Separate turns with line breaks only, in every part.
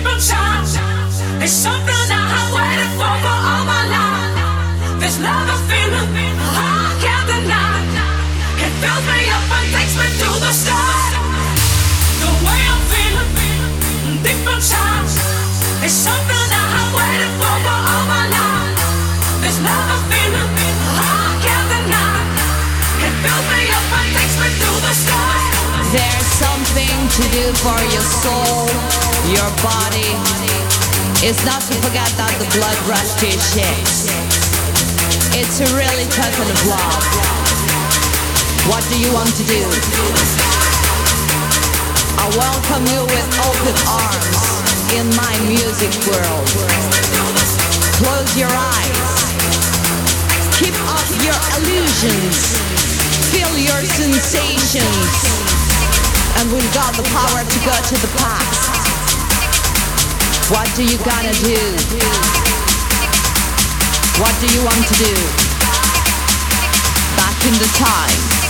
hypnotized.
It's something I have waited for for all my life. This love.
to do for your soul, your body, is not to forget that the blood rush to your. It's a really token of love. What do you want to do? I welcome you with open arms in my music world. Close your eyes. Keep up your illusions. Feel your sensations and we got the power to go to the past. What do you gonna do? What do you want to do? Back in the time.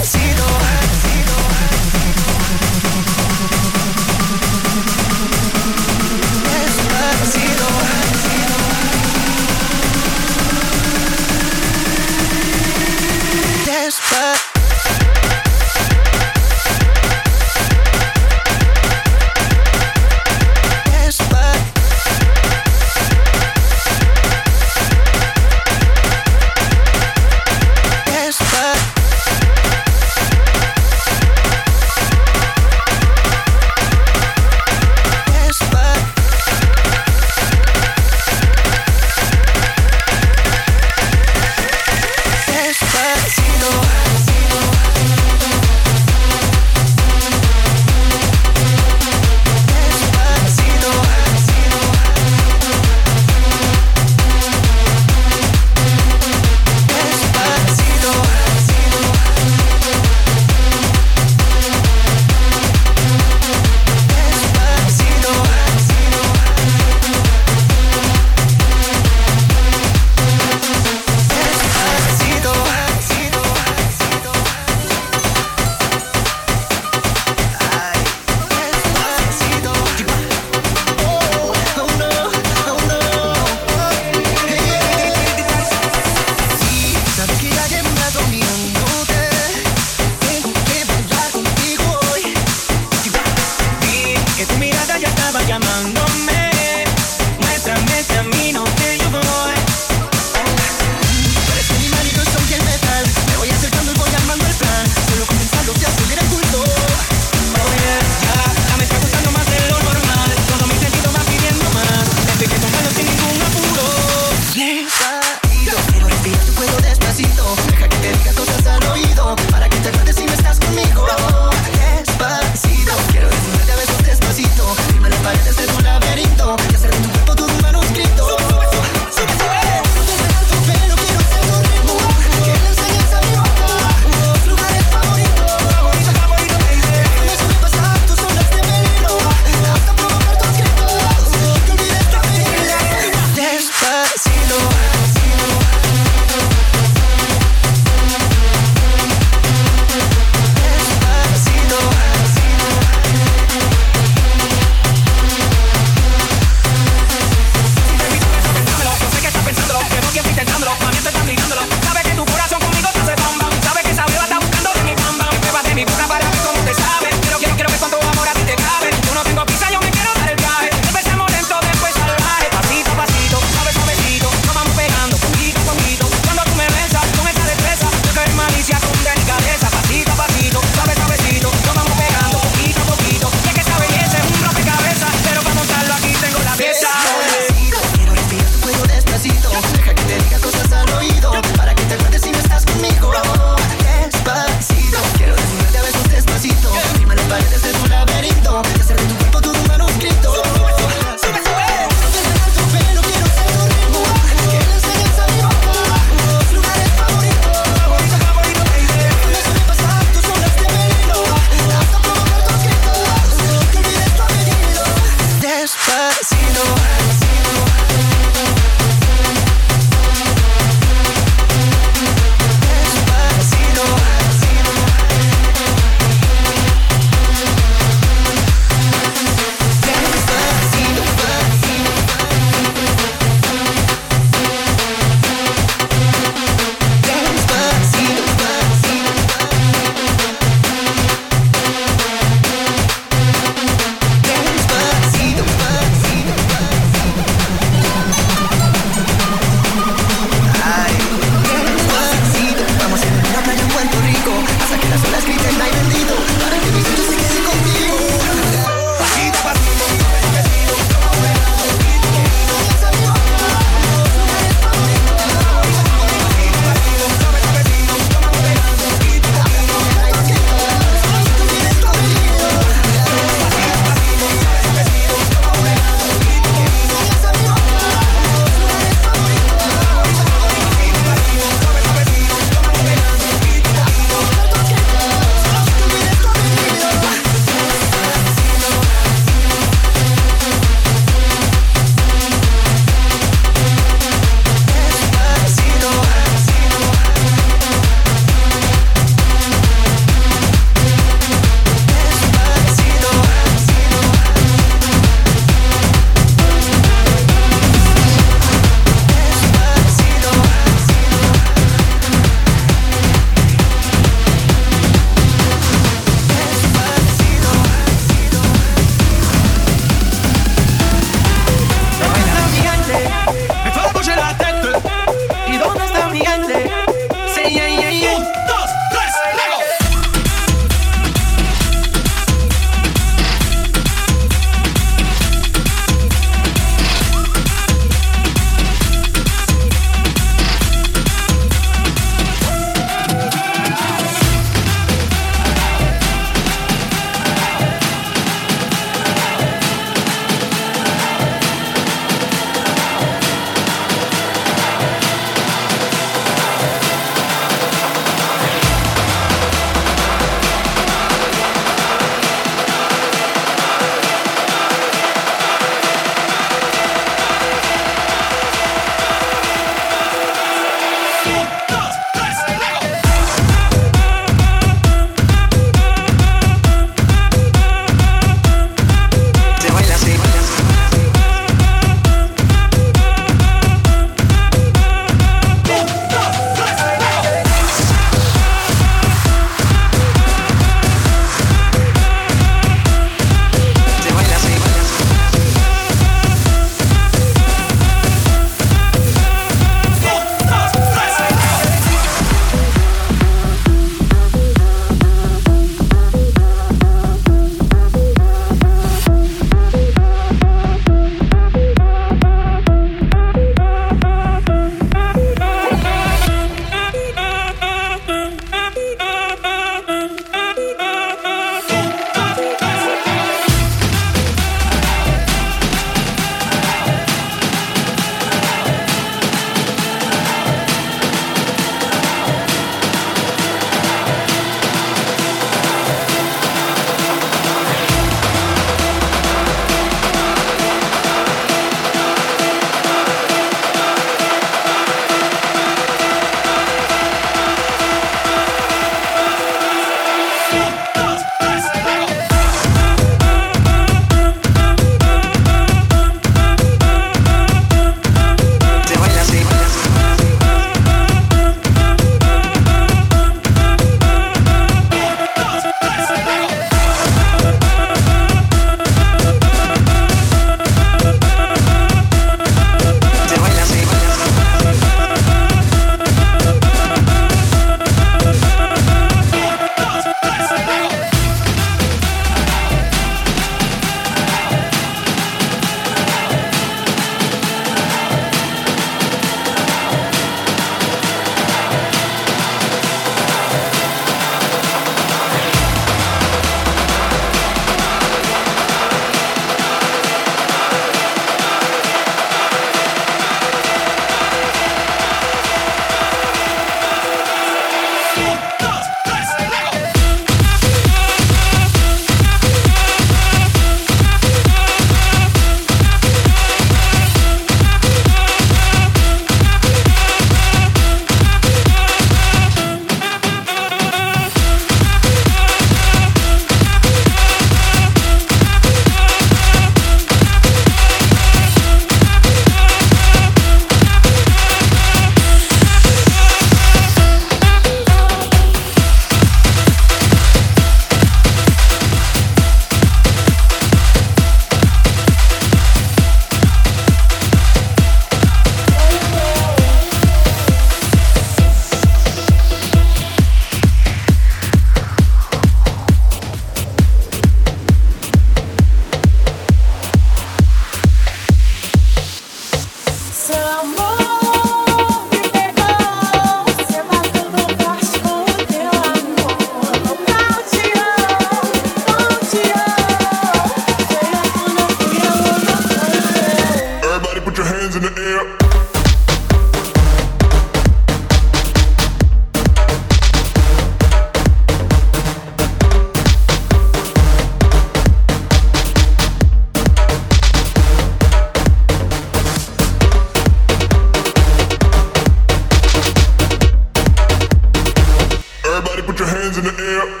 Everybody put your hands in the air.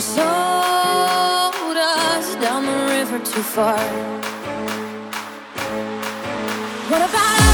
Sold us down the river too far. What about? us?